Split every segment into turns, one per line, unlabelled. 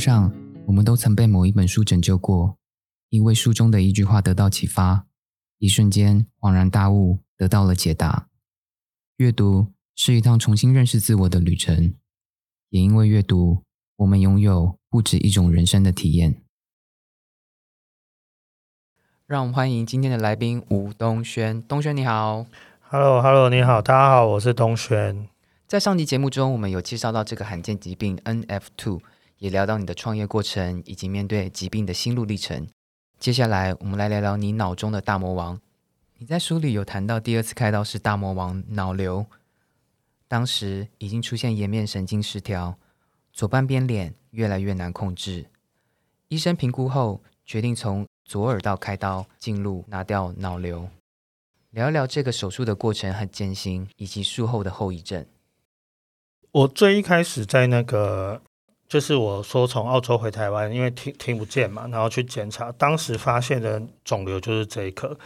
上，我们都曾被某一本书拯救过，因为书中的一句话得到启发，一瞬间恍然大悟，得到了解答。阅读是一趟重新认识自我的旅程，也因为阅读，我们拥有不止一种人生的体验。让我们欢迎今天的来宾吴东轩。东轩你好
，Hello，Hello，你好，大家好，我是东轩。
在上集节目中，我们有介绍到这个罕见疾病 NF2，也聊到你的创业过程以及面对疾病的心路历程。接下来，我们来聊聊你脑中的大魔王。你在书里有谈到，第二次开刀是大魔王脑瘤，当时已经出现颜面神经失调，左半边脸越来越难控制。医生评估后，决定从左耳道开刀进入拿掉脑瘤。聊一聊这个手术的过程和艰辛，以及术后的后遗症。
我最一开始在那个。就是我说从澳洲回台湾，因为听听不见嘛，然后去检查，当时发现的肿瘤就是这一颗，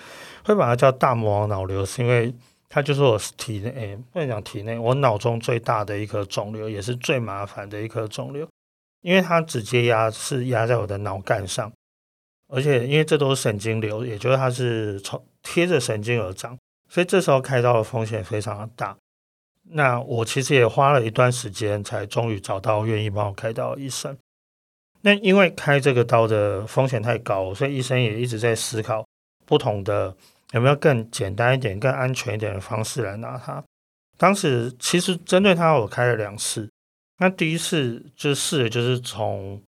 会把它叫大魔王脑瘤，是因为它就是我体内，不能讲体内，我脑中最大的一颗肿瘤，也是最麻烦的一颗肿瘤，因为它直接压是压在我的脑干上，而且因为这都是神经瘤，也就是它是从贴着神经而长，所以这时候开刀的风险非常的大。那我其实也花了一段时间，才终于找到愿意帮我开刀的医生。那因为开这个刀的风险太高，所以医生也一直在思考不同的有没有更简单一点、更安全一点的方式来拿它。当时其实针对他，我开了两次。那第一次就试的就是从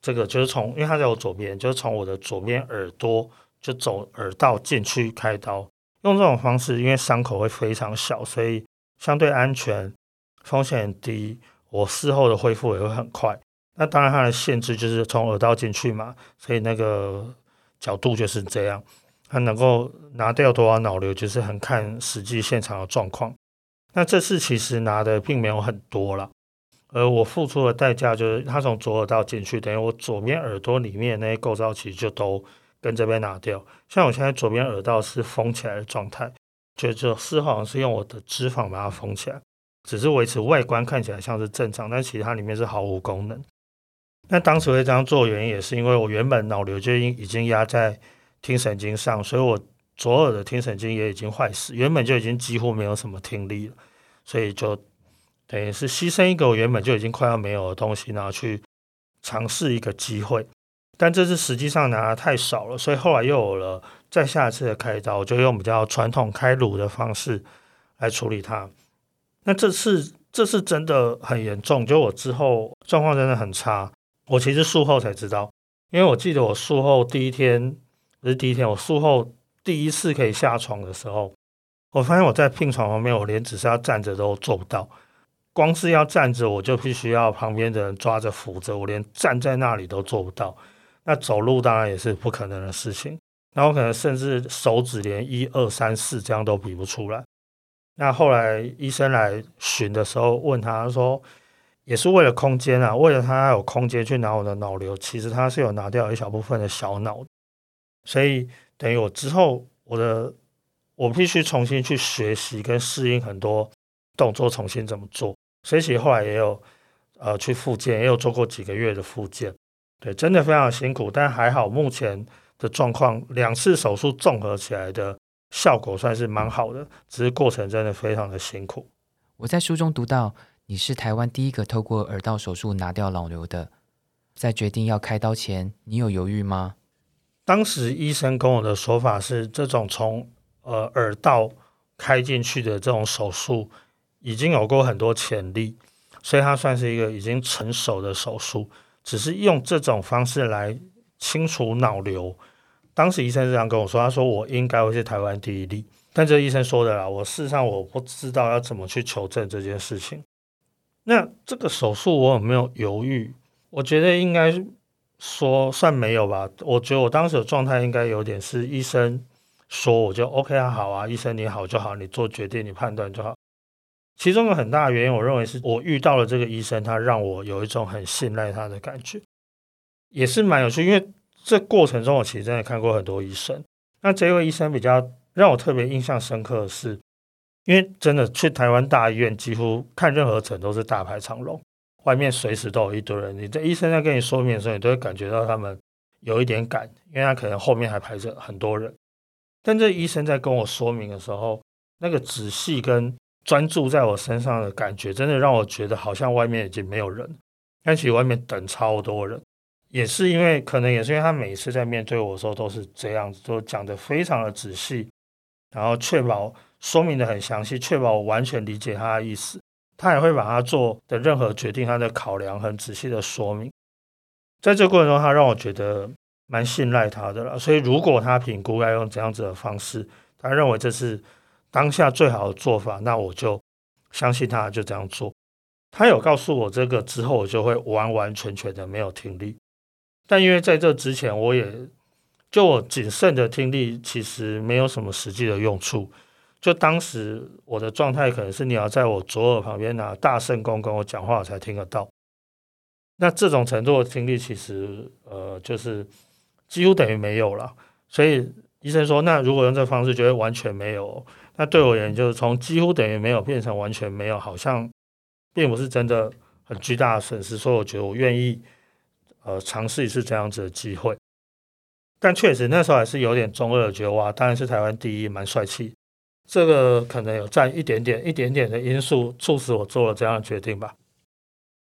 这个，就是从因为他在我左边，就是从我的左边耳朵就走耳道进去开刀。用这种方式，因为伤口会非常小，所以。相对安全，风险低，我事后的恢复也会很快。那当然它的限制就是从耳道进去嘛，所以那个角度就是这样。它能够拿掉多少脑瘤，就是很看实际现场的状况。那这次其实拿的并没有很多了，而我付出的代价就是它从左耳道进去，等于我左边耳朵里面那些构造其实就都跟这边拿掉。像我现在左边耳道是封起来的状态。就就事后好像是用我的脂肪把它封起来，只是维持外观看起来像是正常，但其实它里面是毫无功能。那当时会这样做原因也是因为我原本脑瘤就已已经压在听神经上，所以我左耳的听神经也已经坏死，原本就已经几乎没有什么听力了，所以就等于是牺牲一个我原本就已经快要没有的东西，然后去尝试一个机会。但这次实际上拿的太少了，所以后来又有了。再下一次的开刀，我就用比较传统开颅的方式来处理它。那这次这次真的很严重，就我之后状况真的很差。我其实术后才知道，因为我记得我术后第一天不是第一天，我术后第一次可以下床的时候，我发现我在病床旁边，我连只是要站着都做不到。光是要站着，我就必须要旁边的人抓着扶着，我连站在那里都做不到。那走路当然也是不可能的事情。然后可能甚至手指连一二三四这样都比不出来。那后来医生来巡的时候，问他说，也是为了空间啊，为了他有空间去拿我的脑瘤，其实他是有拿掉一小部分的小脑，所以等于我之后我的我必须重新去学习跟适应很多动作，重新怎么做。所以其实后来也有呃去复健，也有做过几个月的复健，对，真的非常辛苦，但还好目前。的状况，两次手术综合起来的效果算是蛮好的，只是过程真的非常的辛苦。
我在书中读到，你是台湾第一个透过耳道手术拿掉脑瘤的。在决定要开刀前，你有犹豫吗？
当时医生跟我的说法是，这种从呃耳道开进去的这种手术已经有过很多潜力，所以它算是一个已经成熟的手术，只是用这种方式来清除脑瘤。当时医生这样跟我说，他说我应该会是台湾第一例，但这医生说的啦，我事实上我不知道要怎么去求证这件事情。那这个手术我有没有犹豫？我觉得应该说算没有吧。我觉得我当时的状态应该有点是医生说我就 OK 啊，好啊，医生你好就好，你做决定你判断就好。其中有很大原因，我认为是我遇到了这个医生，他让我有一种很信赖他的感觉，也是蛮有趣，因为。这过程中，我其实真的看过很多医生。那这位医生比较让我特别印象深刻的是，因为真的去台湾大医院，几乎看任何诊都是大排长龙。外面随时都有一堆人。你在医生在跟你说明的时候，你都会感觉到他们有一点赶，因为他可能后面还排着很多人。但这医生在跟我说明的时候，那个仔细跟专注在我身上的感觉，真的让我觉得好像外面已经没有人，但其实外面等超多人。也是因为，可能也是因为他每次在面对我的时候都是这样子，都讲的非常的仔细，然后确保说明的很详细，确保我完全理解他的意思。他也会把他做的任何决定，他的考量很仔细的说明。在这过程中，他让我觉得蛮信赖他的了。所以，如果他评估要用这样子的方式，他认为这是当下最好的做法，那我就相信他，就这样做。他有告诉我这个之后，我就会完完全全的没有听力。但因为在这之前，我也就我仅剩的听力，其实没有什么实际的用处。就当时我的状态，可能是你要在我左耳旁边拿大圣公跟我讲话，我才听得到。那这种程度的听力，其实呃，就是几乎等于没有了。所以医生说，那如果用这方式，就会完全没有。那对我而言，就是从几乎等于没有变成完全没有，好像并不是真的很巨大的损失。所以我觉得我愿意。呃，尝试一次这样子的机会，但确实那时候还是有点中二的，觉得哇，当然是台湾第一，蛮帅气。这个可能有占一点点、一点点的因素，促使我做了这样的决定吧。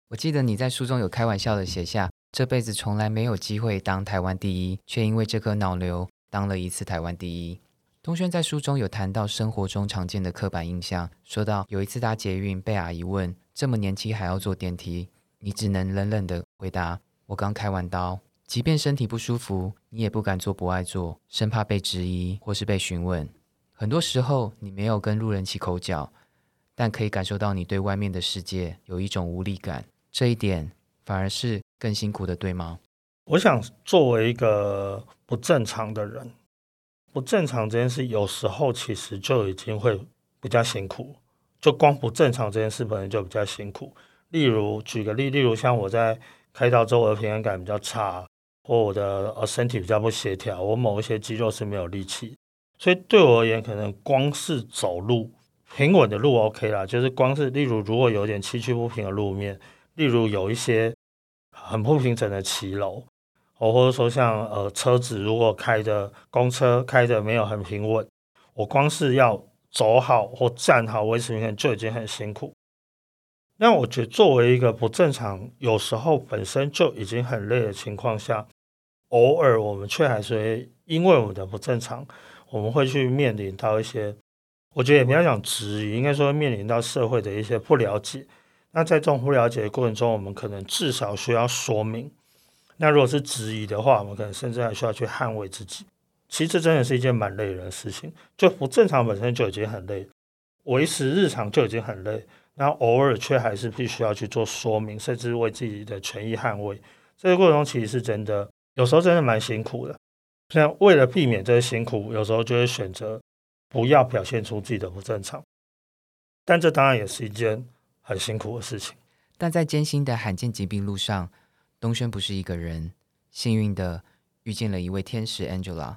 我记得你在书中有开玩笑的写下，这辈子从来没有机会当台湾第一，却因为这颗脑瘤当了一次台湾第一。东轩在书中有谈到生活中常见的刻板印象，说到有一次搭捷运被阿姨问，这么年轻还要坐电梯，你只能冷冷的回答。我刚开完刀，即便身体不舒服，你也不敢做不爱做，生怕被质疑或是被询问。很多时候，你没有跟路人起口角，但可以感受到你对外面的世界有一种无力感。这一点反而是更辛苦的，对吗？
我想，作为一个不正常的人，不正常这件事有时候其实就已经会比较辛苦。就光不正常这件事本身就比较辛苦。例如，举个例，例如像我在。开刀之后，我的平衡感比较差，或我的呃身体比较不协调，我某一些肌肉是没有力气，所以对我而言，可能光是走路平稳的路 OK 啦，就是光是例如如果有点崎岖不平的路面，例如有一些很不平整的骑楼，哦或者说像呃车子如果开的公车开的没有很平稳，我光是要走好或站好维持平衡就已经很辛苦。那我觉得，作为一个不正常，有时候本身就已经很累的情况下，偶尔我们却还是会因为我们的不正常，我们会去面临到一些，我觉得也不要讲质疑，应该说面临到社会的一些不了解。那在这种不了解的过程中，我们可能至少需要说明。那如果是质疑的话，我们可能甚至还需要去捍卫自己。其实真的是一件蛮累人的事情，就不正常本身就已经很累，维持日常就已经很累。那偶尔却还是必须要去做说明，甚至为自己的权益捍卫。这个过程中其实是真的，有时候真的蛮辛苦的。像为了避免这些辛苦，有时候就会选择不要表现出自己的不正常。但这当然也是一件很辛苦的事情。
但在艰辛的罕见疾病路上，东轩不是一个人，幸运的遇见了一位天使 Angela。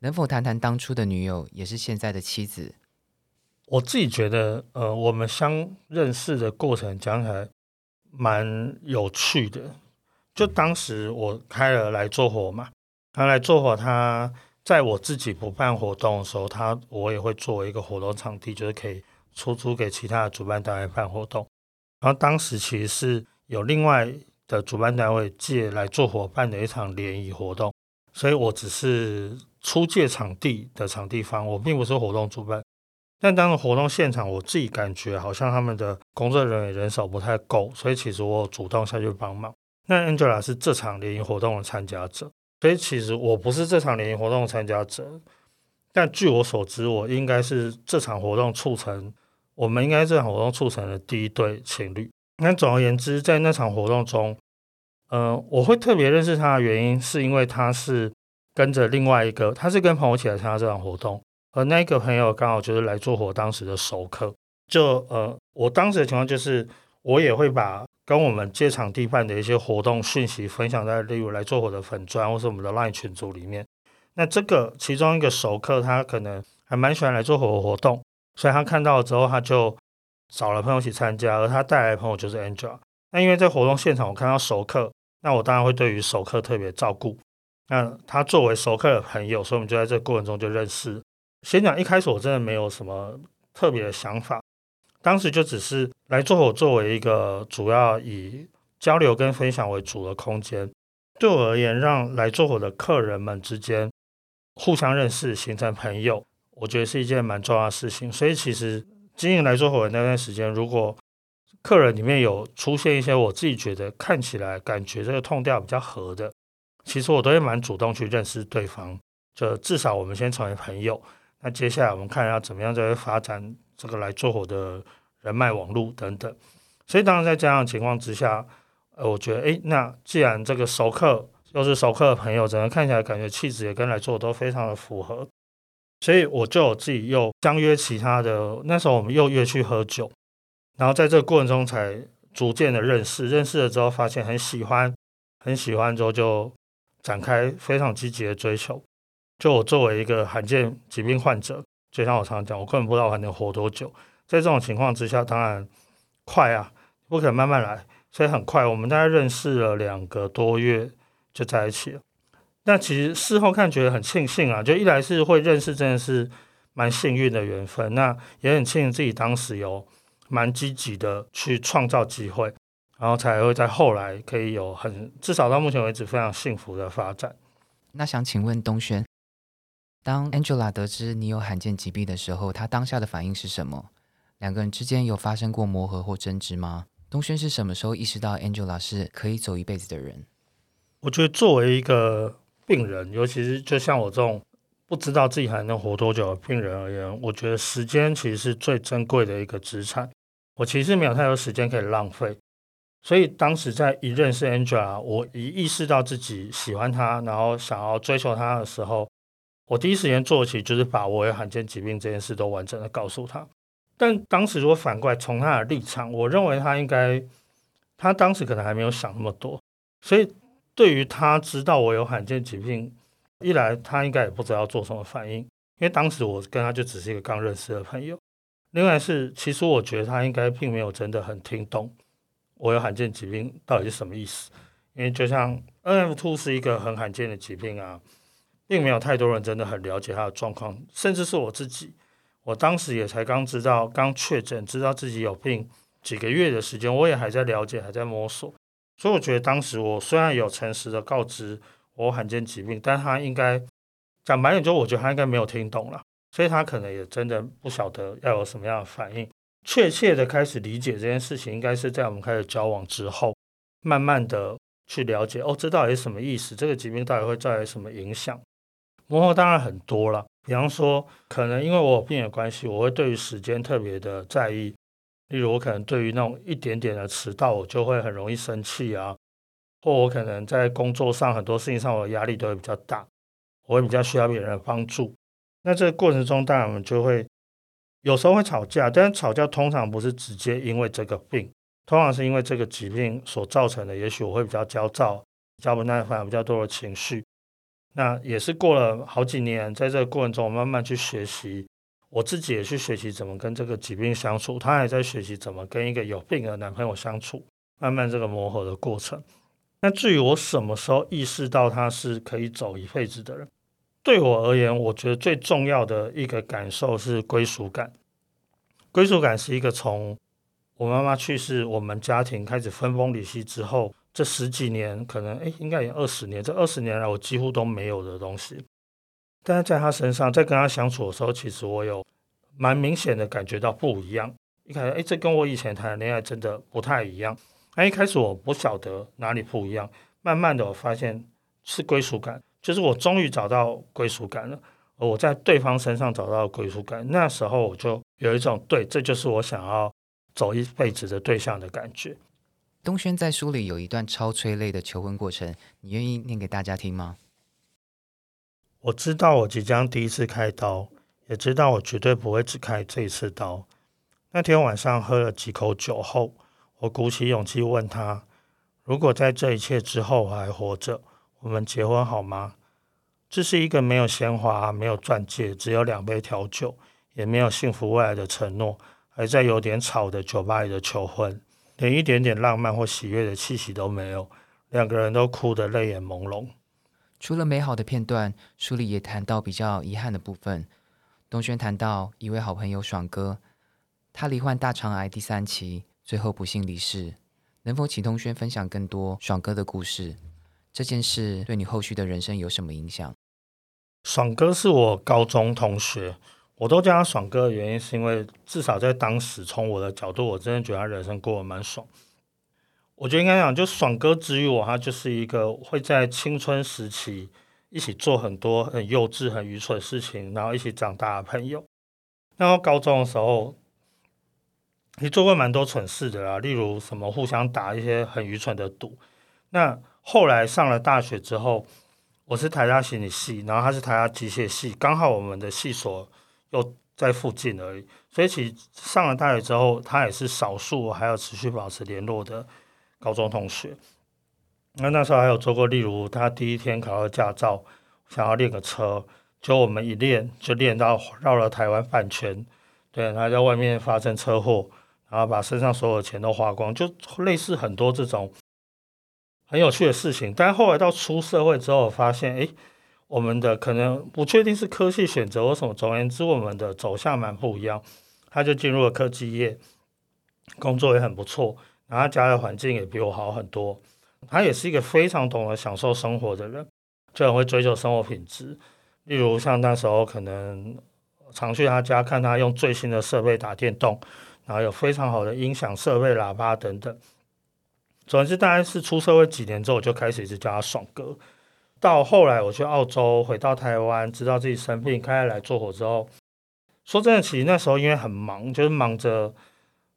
能否谈谈当初的女友，也是现在的妻子？
我自己觉得，呃，我们相认识的过程讲起来蛮有趣的。就当时我开了来做活嘛，他来做活，他在我自己不办活动的时候，他我也会作为一个活动场地，就是可以出租给其他的主办单位办活动。然后当时其实是有另外的主办单位借来做伙办的一场联谊活动，所以我只是出借场地的场地方，我并不是活动主办。但当时活动现场，我自己感觉好像他们的工作人员人手不太够，所以其实我主动下去帮忙。那 Angela 是这场联谊活动的参加者，所以其实我不是这场联谊活动的参加者。但据我所知，我应该是这场活动促成，我们应该这场活动促成的第一对情侣。那总而言之，在那场活动中，呃，我会特别认识他的原因，是因为他是跟着另外一个，他是跟朋友一起来参加这场活动。而那个朋友刚好就是来做活当时的熟客，就呃，我当时的情况就是，我也会把跟我们借场地办的一些活动讯息分享在例如来做活的粉砖或是我们的 LINE 群组里面。那这个其中一个熟客他可能还蛮喜欢来做活活动，所以他看到了之后他就找了朋友一起参加，而他带来的朋友就是 Angel。那因为在活动现场，我看到熟客，那我当然会对于熟客特别照顾。那他作为熟客的朋友，所以我们就在这个过程中就认识。先讲一开始我真的没有什么特别的想法，当时就只是来做我作为一个主要以交流跟分享为主的空间。对我而言，让来做我的客人们之间互相认识、形成朋友，我觉得是一件蛮重要的事情。所以其实经营来做火的那段时间，如果客人里面有出现一些我自己觉得看起来感觉这个痛调比较合的，其实我都会蛮主动去认识对方，就至少我们先成为朋友。那接下来我们看要怎么样再发展这个来做火的人脉网络等等。所以当然在这样的情况之下，呃，我觉得诶，那既然这个熟客又是熟客的朋友，整个看起来感觉气质也跟来做都非常的符合，所以我就自己又相约其他的，那时候我们又约去喝酒。然后在这个过程中才逐渐的认识，认识了之后发现很喜欢，很喜欢之后就展开非常积极的追求。就我作为一个罕见疾病患者，就像我常常讲，我根本不知道我还能活多久。在这种情况之下，当然快啊，不可能慢慢来，所以很快，我们大概认识了两个多月就在一起了。那其实事后看觉得很庆幸啊，就一来是会认识，真的是蛮幸运的缘分。那也很庆幸自己当时有。蛮积极的去创造机会，然后才会在后来可以有很至少到目前为止非常幸福的发展。
那想请问东轩，当 Angela 得知你有罕见疾病的时候，她当下的反应是什么？两个人之间有发生过磨合或争执吗？东轩是什么时候意识到 Angela 是可以走一辈子的人？
我觉得作为一个病人，尤其是就像我这种。不知道自己还能活多久的病人而言，我觉得时间其实是最珍贵的一个资产。我其实没有太多时间可以浪费，所以当时在一认识 Angela，我一意识到自己喜欢她，然后想要追求她的时候，我第一时间做起就是把我有罕见疾病这件事都完整的告诉他。但当时如果反过来从他的立场，我认为他应该，他当时可能还没有想那么多，所以对于他知道我有罕见疾病。一来他应该也不知道做什么反应，因为当时我跟他就只是一个刚认识的朋友。另外是，其实我觉得他应该并没有真的很听懂我有罕见疾病到底是什么意思。因为就像 N F two 是一个很罕见的疾病啊，并没有太多人真的很了解他的状况，甚至是我自己，我当时也才刚知道，刚确诊，知道自己有病几个月的时间，我也还在了解，还在摸索。所以我觉得当时我虽然有诚实的告知。我罕见疾病，但他应该讲白点，就我觉得他应该没有听懂了，所以他可能也真的不晓得要有什么样的反应。确切的开始理解这件事情，应该是在我们开始交往之后，慢慢的去了解哦，这到底是什么意思？这个疾病到底会带来什么影响？磨合当然很多了，比方说，可能因为我有病的关系，我会对于时间特别的在意，例如我可能对于那种一点点的迟到，我就会很容易生气啊。或我可能在工作上很多事情上，我的压力都会比较大，我会比较需要别人的帮助。那这个过程中，当然我们就会有时候会吵架，但吵架通常不是直接因为这个病，通常是因为这个疾病所造成的。也许我会比较焦躁、比较不耐烦、比较多的情绪。那也是过了好几年，在这个过程中，我慢慢去学习，我自己也去学习怎么跟这个疾病相处，他也在学习怎么跟一个有病的男朋友相处，慢慢这个磨合的过程。那至于我什么时候意识到他是可以走一辈子的人，对我而言，我觉得最重要的一个感受是归属感。归属感是一个从我妈妈去世，我们家庭开始分崩离析之后，这十几年，可能诶应该也二十年，这二十年来我几乎都没有的东西。但是在他身上，在跟他相处的时候，其实我有蛮明显的感觉到不一样。一开始，诶，这跟我以前谈的恋爱真的不太一样。那一开始我不晓得哪里不一样，慢慢的我发现是归属感，就是我终于找到归属感了。我在对方身上找到归属感，那时候我就有一种对，这就是我想要走一辈子的对象的感觉。
东轩在书里有一段超催泪的求婚过程，你愿意念给大家听吗？
我知道我即将第一次开刀，也知道我绝对不会只开这一次刀。那天晚上喝了几口酒后。我鼓起勇气问他：“如果在这一切之后我还活着，我们结婚好吗？”这是一个没有鲜花、没有钻戒、只有两杯调酒，也没有幸福未来的承诺，还在有点吵的酒吧里的求婚。连一点点浪漫或喜悦的气息都没有，两个人都哭得泪眼朦胧。
除了美好的片段，书里也谈到比较遗憾的部分。东轩谈到一位好朋友爽哥，他罹患大肠癌第三期，最后不幸离世。能否请东轩分享更多爽哥的故事？这件事对你后续的人生有什么影响？
爽哥是我高中同学，我都叫他爽哥的原因，是因为至少在当时，从我的角度，我真的觉得他人生过得蛮爽。我觉得应该讲，就爽哥之于我，他就是一个会在青春时期一起做很多很幼稚、很愚蠢的事情，然后一起长大的朋友。然后高中的时候，你做过蛮多蠢事的啦，例如什么互相打一些很愚蠢的赌。那后来上了大学之后，我是台大心理系，然后他是台大机械系，刚好我们的系所又在附近而已，所以其上了大学之后，他也是少数还有持续保持联络的高中同学。那那时候还有做过，例如他第一天考到驾照，想要练个车，就我们一练就练到绕了台湾半圈，对，他在外面发生车祸，然后把身上所有的钱都花光，就类似很多这种。很有趣的事情，但后来到出社会之后，发现，哎，我们的可能不确定是科技选择或什么，总而言之，我们的走向蛮不一样。他就进入了科技业，工作也很不错，然后家的环境也比我好很多。他也是一个非常懂得享受生活的人，就很会追求生活品质。例如像那时候可能常去他家看他用最新的设备打电动，然后有非常好的音响设备、喇叭等等。总之，大概是出社会几年之后，我就开始一直叫他爽哥。到后来我去澳洲，回到台湾，知道自己生病，开始来做火之后，说真的，其实那时候因为很忙，就是忙着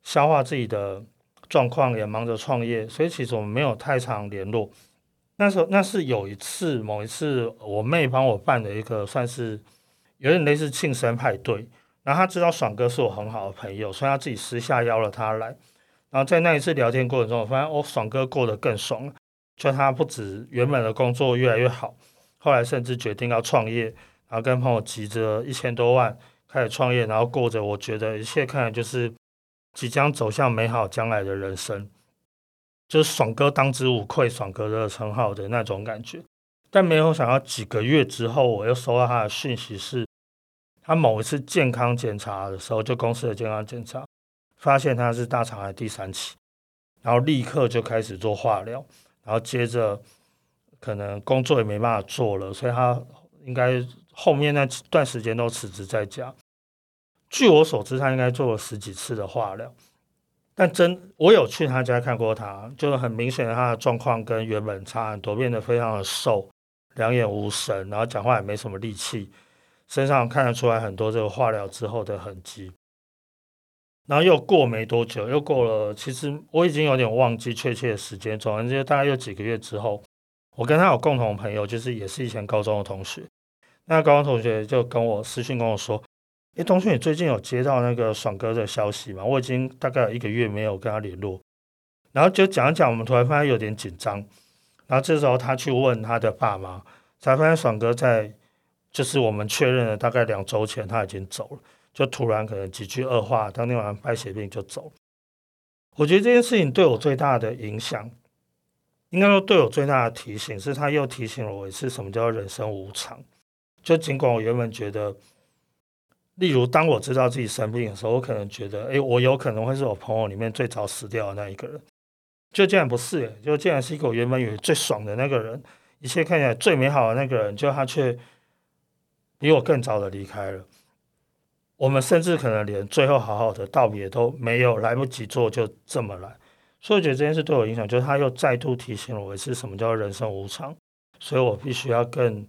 消化自己的状况，也忙着创业，所以其实我们没有太常联络。那时候那是有一次，某一次我妹帮我办的一个，算是有点类似庆生派对，然后她知道爽哥是我很好的朋友，所以她自己私下邀了他来。然后在那一次聊天过程中，我发现哦，爽哥过得更爽了。就他不止原本的工作越来越好，后来甚至决定要创业，然后跟朋友集着一千多万开始创业，然后过着我觉得一切看来就是即将走向美好将来的人生，就是爽哥当之无愧爽哥的称号的那种感觉。但没有想到几个月之后，我又收到他的讯息，是他某一次健康检查的时候，就公司的健康检查。发现他是大肠癌第三期，然后立刻就开始做化疗，然后接着可能工作也没办法做了，所以他应该后面那段时间都辞职在家。据我所知，他应该做了十几次的化疗，但真我有去他家看过他，就是很明显的他的状况跟原本差很多，变得非常的瘦，两眼无神，然后讲话也没什么力气，身上看得出来很多这个化疗之后的痕迹。然后又过没多久，又过了，其实我已经有点忘记确切的时间。总而之，大概又几个月之后，我跟他有共同朋友，就是也是以前高中的同学。那高中同学就跟我私信跟我说：“诶，同学，你最近有接到那个爽哥的消息吗？我已经大概有一个月没有跟他联络。”然后就讲一讲，我们突然发现有点紧张。然后这时候他去问他的爸妈，才发现爽哥在就是我们确认了大概两周前他已经走了。就突然可能几句恶话，当天晚上败血病就走。我觉得这件事情对我最大的影响，应该说对我最大的提醒，是他又提醒了我一次什么叫人生无常。就尽管我原本觉得，例如当我知道自己生病的时候，我可能觉得，哎，我有可能会是我朋友里面最早死掉的那一个人。就竟然不是，就竟然是一个我原本以为最爽的那个人，一切看起来最美好的那个人，就他却比我更早的离开了。我们甚至可能连最后好好的道别都没有来不及做，就这么来。所以我觉得这件事对我影响，就是他又再度提醒了我一次什么叫人生无常。所以我必须要更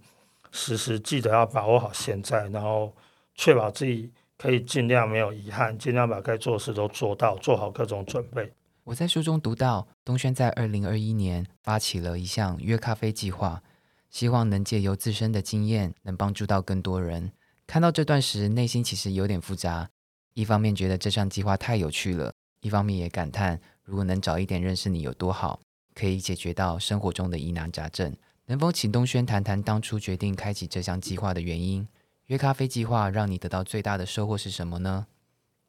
时时记得要把握好现在，然后确保自己可以尽量没有遗憾，尽量把该做的事都做到，做好各种准备。
我在书中读到，东轩在二零二一年发起了一项约咖啡计划，希望能借由自身的经验，能帮助到更多人。看到这段时，内心其实有点复杂。一方面觉得这项计划太有趣了，一方面也感叹，如果能早一点认识你有多好，可以解决到生活中的疑难杂症。能否请东轩谈谈当初决定开启这项计划的原因？约咖啡计划让你得到最大的收获是什么呢？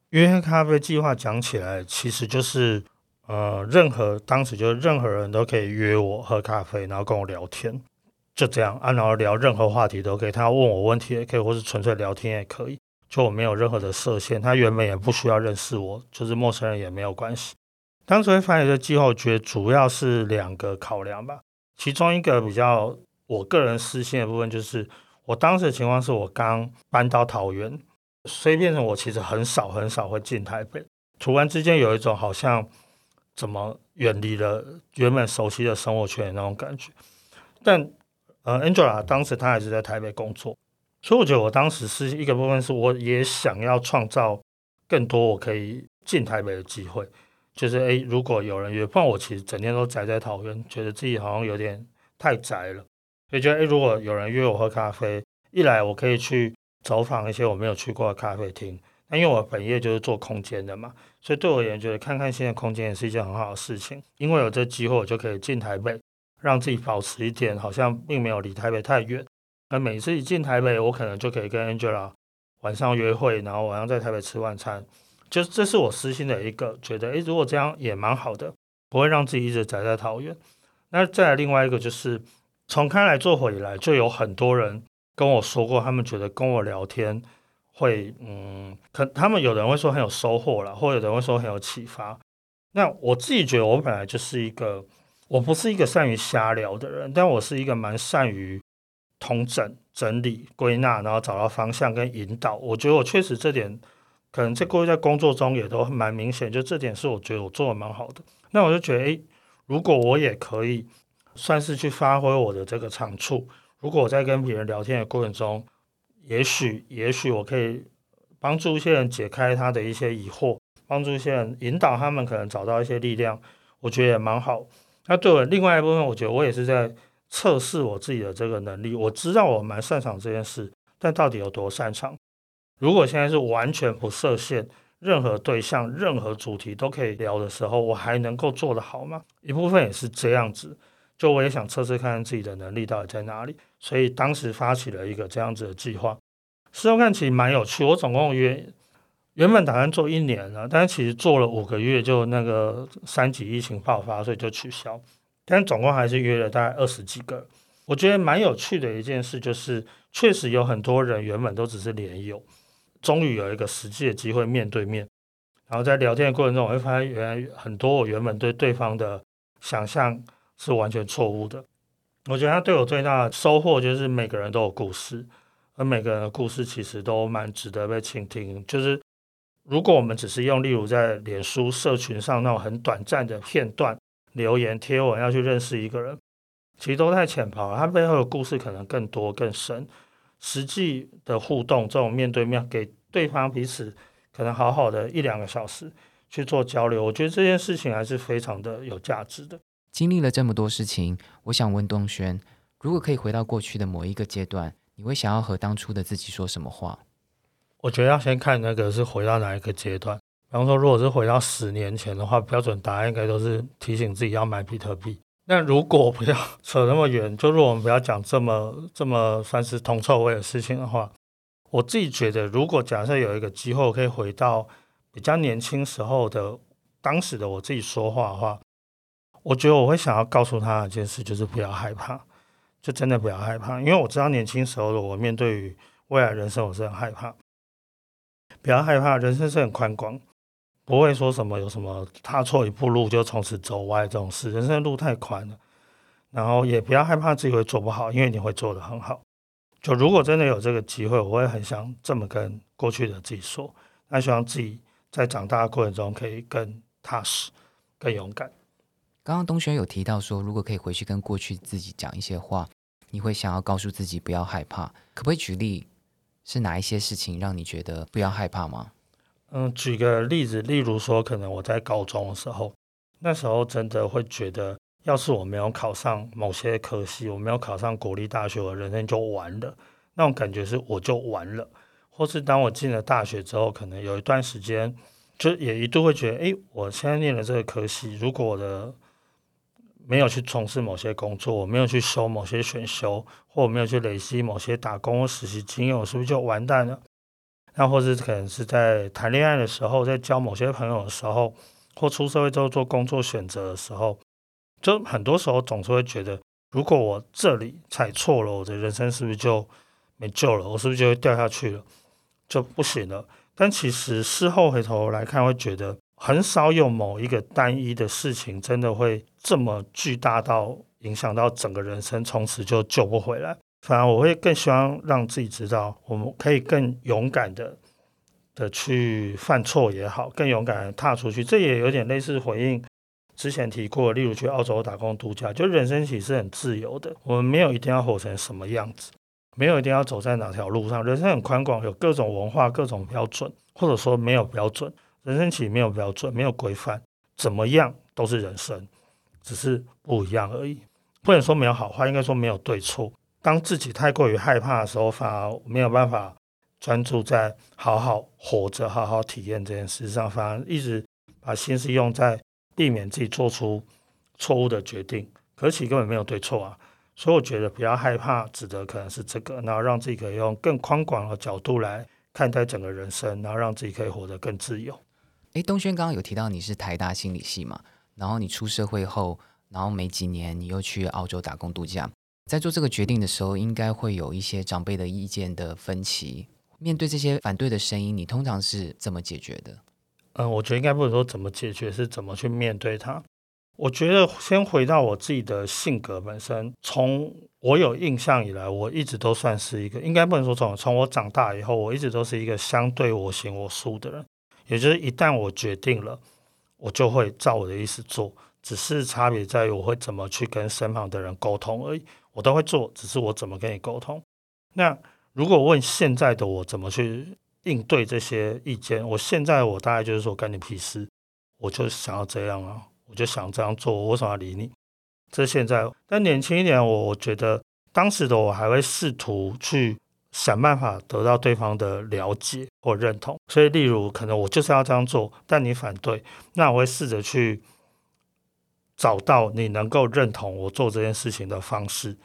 约咖啡计划讲起来，其实就是呃，任何当时就任何人都可以约我喝咖啡，然后跟我聊天，就这样啊，然后聊任何话题都可以，他要问我问题也可以，或是纯粹聊天也可以，就我没有任何的设限。他原本也不需要认识我，就是陌生人也没有关系。当时会发这个计划，我觉得主要是两个考量吧，其中一个比较我个人私心的部分就是。我当时的情况是我刚搬到桃园，所以变成我其实很少很少会进台北。突然之间有一种好像怎么远离了原本熟悉的生活圈的那种感觉。但呃，Angela 当时她还是在台北工作，所以我觉得我当时是一个部分是我也想要创造更多我可以进台北的机会。就是诶，如果有人约，不然我其实整天都宅在桃园，觉得自己好像有点太宅了。所以觉得，哎，如果有人约我喝咖啡，一来我可以去走访一些我没有去过的咖啡厅。那因为我本业就是做空间的嘛，所以对我而言，觉得看看现在空间也是一件很好的事情。因为有这机会，我就可以进台北，让自己保持一点好像并没有离台北太远。那每次一进台北，我可能就可以跟 Angela 晚上约会，然后晚上在台北吃晚餐。就这是我私心的一个觉得，哎，如果这样也蛮好的，不会让自己一直宅在桃园。那再来另外一个就是。从开来做回以来，就有很多人跟我说过，他们觉得跟我聊天会，嗯，可他们有人会说很有收获了，或者有人会说很有启发。那我自己觉得，我本来就是一个，我不是一个善于瞎聊的人，但我是一个蛮善于统整、整理、归纳，然后找到方向跟引导。我觉得我确实这点，可能在过去在工作中也都蛮明显，就这点是我觉得我做的蛮好的。那我就觉得，诶，如果我也可以。算是去发挥我的这个长处。如果我在跟别人聊天的过程中，也许也许我可以帮助一些人解开他的一些疑惑，帮助一些人引导他们可能找到一些力量，我觉得也蛮好。那对我另外一部分，我觉得我也是在测试我自己的这个能力。我知道我蛮擅长这件事，但到底有多擅长？如果现在是完全不设限，任何对象、任何主题都可以聊的时候，我还能够做得好吗？一部分也是这样子。就我也想测试看看自己的能力到底在哪里，所以当时发起了一个这样子的计划。事后看其实蛮有趣，我总共约原本打算做一年了，但是其实做了五个月就那个三级疫情爆发，所以就取消。但总共还是约了大概二十几个。我觉得蛮有趣的一件事就是，确实有很多人原本都只是连友，终于有一个实际的机会面对面，然后在聊天的过程中，我会发现原来很多我原本对对方的想象。是完全错误的。我觉得他对我最大的收获就是每个人都有故事，而每个人的故事其实都蛮值得被倾听。就是如果我们只是用例如在脸书社群上那种很短暂的片段留言贴文要去认识一个人，其实都太浅薄了。他背后的故事可能更多更深。实际的互动，这种面对面给对方彼此可能好好的一两个小时去做交流，我觉得这件事情还是非常的有价值的。
经历了这么多事情，我想问东轩，如果可以回到过去的某一个阶段，你会想要和当初的自己说什么话？
我觉得要先看那个是回到哪一个阶段。比方说，如果是回到十年前的话，标准答案应该都是提醒自己要买比特币。那如果不要 扯那么远，就如果我们不要讲这么这么算是铜臭味的事情的话，我自己觉得，如果假设有一个机会可以回到比较年轻时候的当时的我自己说话的话。我觉得我会想要告诉他一件事，就是不要害怕，就真的不要害怕，因为我知道年轻时候的我面对于未来人生，我是很害怕。不要害怕，人生是很宽广，不会说什么有什么踏错一步路就从此走歪这种事，人生的路太宽了。然后也不要害怕自己会做不好，因为你会做得很好。就如果真的有这个机会，我会很想这么跟过去的自己说，那希望自己在长大的过程中可以更踏实、更勇敢。
刚刚东轩有提到说，如果可以回去跟过去自己讲一些话，你会想要告诉自己不要害怕。可不可以举例，是哪一些事情让你觉得不要害怕吗？
嗯，举个例子，例如说，可能我在高中的时候，那时候真的会觉得，要是我没有考上某些科系，我没有考上国立大学，我人生就完了。那种感觉是我就完了。或是当我进了大学之后，可能有一段时间，就也一度会觉得，哎，我现在念的这个科系，如果我的没有去从事某些工作，我没有去修某些选修，或我没有去累积某些打工或实习经验，我是不是就完蛋了？那或者可能是在谈恋爱的时候，在交某些朋友的时候，或出社会之后做工作选择的时候，就很多时候总是会觉得，如果我这里踩错了，我的人生是不是就没救了？我是不是就会掉下去了，就不行了？但其实事后回头来看，会觉得很少有某一个单一的事情真的会这么巨大到影响到整个人生，从此就救不回来。反而我会更希望让自己知道，我们可以更勇敢的的去犯错也好，更勇敢的踏出去。这也有点类似回应之前提过，例如去澳洲打工度假，就人生其实很自由的，我们没有一定要活成什么样子。没有一定要走在哪条路上，人生很宽广，有各种文化、各种标准，或者说没有标准，人生其实没有标准，没有规范，怎么样都是人生，只是不一样而已。不能说没有好坏，应该说没有对错。当自己太过于害怕的时候，反而没有办法专注在好好活着、好好体验这件事上，反而一直把心思用在避免自己做出错误的决定。可其根本没有对错啊。所以我觉得不要害怕，指的可能是这个，然后让自己可以用更宽广的角度来看待整个人生，然后让自己可以活得更自由。
诶，东轩刚刚有提到你是台大心理系嘛，然后你出社会后，然后没几年你又去澳洲打工度假，在做这个决定的时候，应该会有一些长辈的意见的分歧。面对这些反对的声音，你通常是怎么解决的？
嗯，我觉得应该不是说怎么解决，是怎么去面对它。我觉得先回到我自己的性格本身，从我有印象以来，我一直都算是一个，应该不能说从从我长大以后，我一直都是一个相对我行我素的人。也就是一旦我决定了，我就会照我的意思做，只是差别在于我会怎么去跟身旁的人沟通而已。我都会做，只是我怎么跟你沟通。那如果问现在的我怎么去应对这些意见，我现在我大概就是说干你屁事，我就想要这样啊。我就想这样做，我为什么要理你？这现在，但年轻一点，我我觉得当时的我还会试图去想办法得到对方的了解或认同。所以，例如可能我就是要这样做，但你反对，那我会试着去找到你能够认同我做这件事情的方式。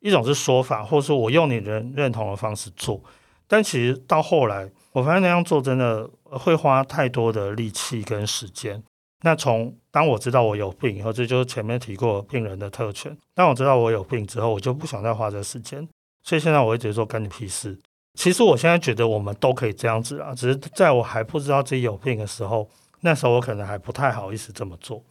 一种是说法，或者说我用你认认同的方式做。但其实到后来，我发现那样做真的会花太多的力气跟时间。那从当我知道我有病以后，这就是前面提过病人的特权。当我知道我有病之后，我就不想再花这时间。所以现在我一直说干你屁事。其实我现在觉得我们都可以这样子啊，只是在我还不知道自己有病的时候，那时候我可能还不太好意思这么做。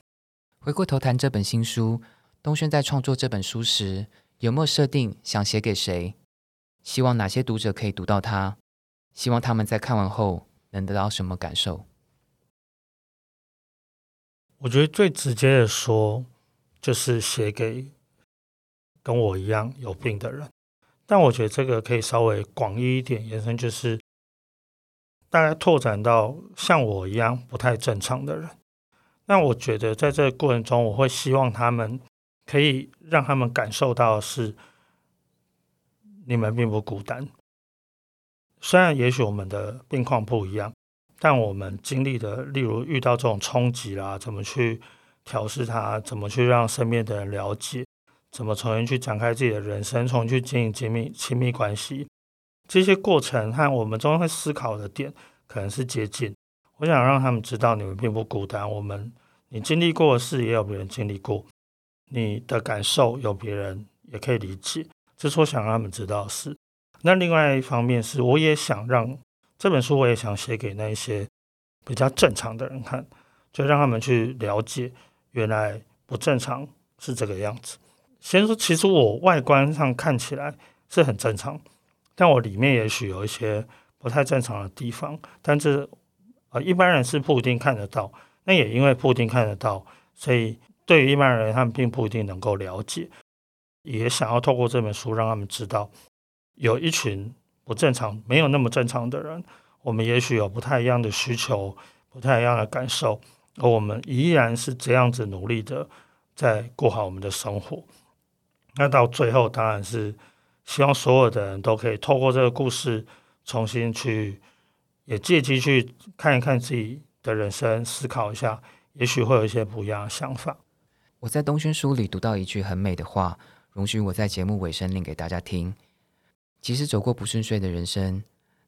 回过头谈这本新书，东轩在创作这本书时，有没有设定想写给谁？希望哪些读者可以读到它？希望他们在看完后能得到什么感受？
我觉得最直接的说，就是写给跟我一样有病的人。但我觉得这个可以稍微广义一点延伸，就是大概拓展到像我一样不太正常的人。那我觉得在这个过程中，我会希望他们可以让他们感受到是你们并不孤单。虽然也许我们的病况不一样。但我们经历的，例如遇到这种冲击啦，怎么去调试它？怎么去让身边的人了解？怎么重新去展开自己的人生？重新去经营亲密亲密关系？这些过程和我们中会思考的点可能是接近。我想让他们知道，你们并不孤单。我们你经历过的事，也有别人经历过。你的感受有别人也可以理解。这是我想让他们知道的事。那另外一方面是，我也想让。这本书我也想写给那些比较正常的人看，就让他们去了解原来不正常是这个样子。先说，其实我外观上看起来是很正常，但我里面也许有一些不太正常的地方。但这啊，一般人是不一定看得到。那也因为不一定看得到，所以对于一般人，他们并不一定能够了解。也想要透过这本书让他们知道，有一群。不正常，没有那么正常的人，我们也许有不太一样的需求，不太一样的感受，而我们依然是这样子努力的在过好我们的生活。那到最后，当然是希望所有的人都可以透过这个故事，重新去也借机去看一看自己的人生，思考一下，也许会有一些不一样的想法。
我在东轩书里读到一句很美的话，容许我在节目尾声念给大家听。即使走过不顺遂的人生，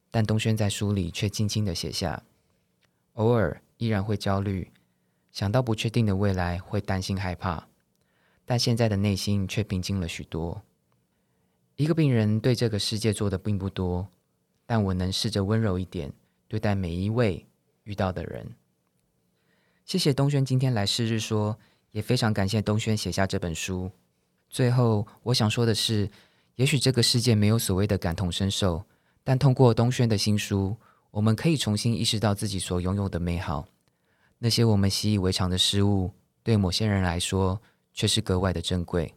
但东轩在书里却轻轻的写下：偶尔依然会焦虑，想到不确定的未来会担心害怕，但现在的内心却平静了许多。一个病人对这个世界做的并不多，但我能试着温柔一点对待每一位遇到的人。谢谢东轩今天来试日说，也非常感谢东轩写下这本书。最后，我想说的是，也许这个世界没有所谓的感同身受，但通过东轩的新书，我们可以重新意识到自己所拥有的美好。那些我们习以为常的事物，对某些人来说却是格外的珍贵。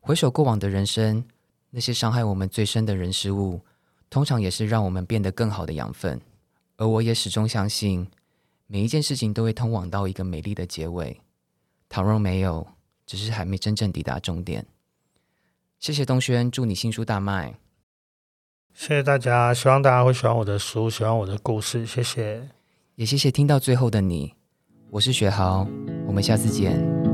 回首过往的人生。那些伤害我们最深的人事物，通常也是让我们变得更好的养分。而我也始终相信，每一件事情都会通往到一个美丽的结尾。倘若没有，只是还没真正抵达终点。谢谢东轩，祝你新书大卖。
谢谢大家，希望大家会喜欢我的书，喜欢我的故事。谢谢，
也谢谢听到最后的你。我是雪豪，我们下次见。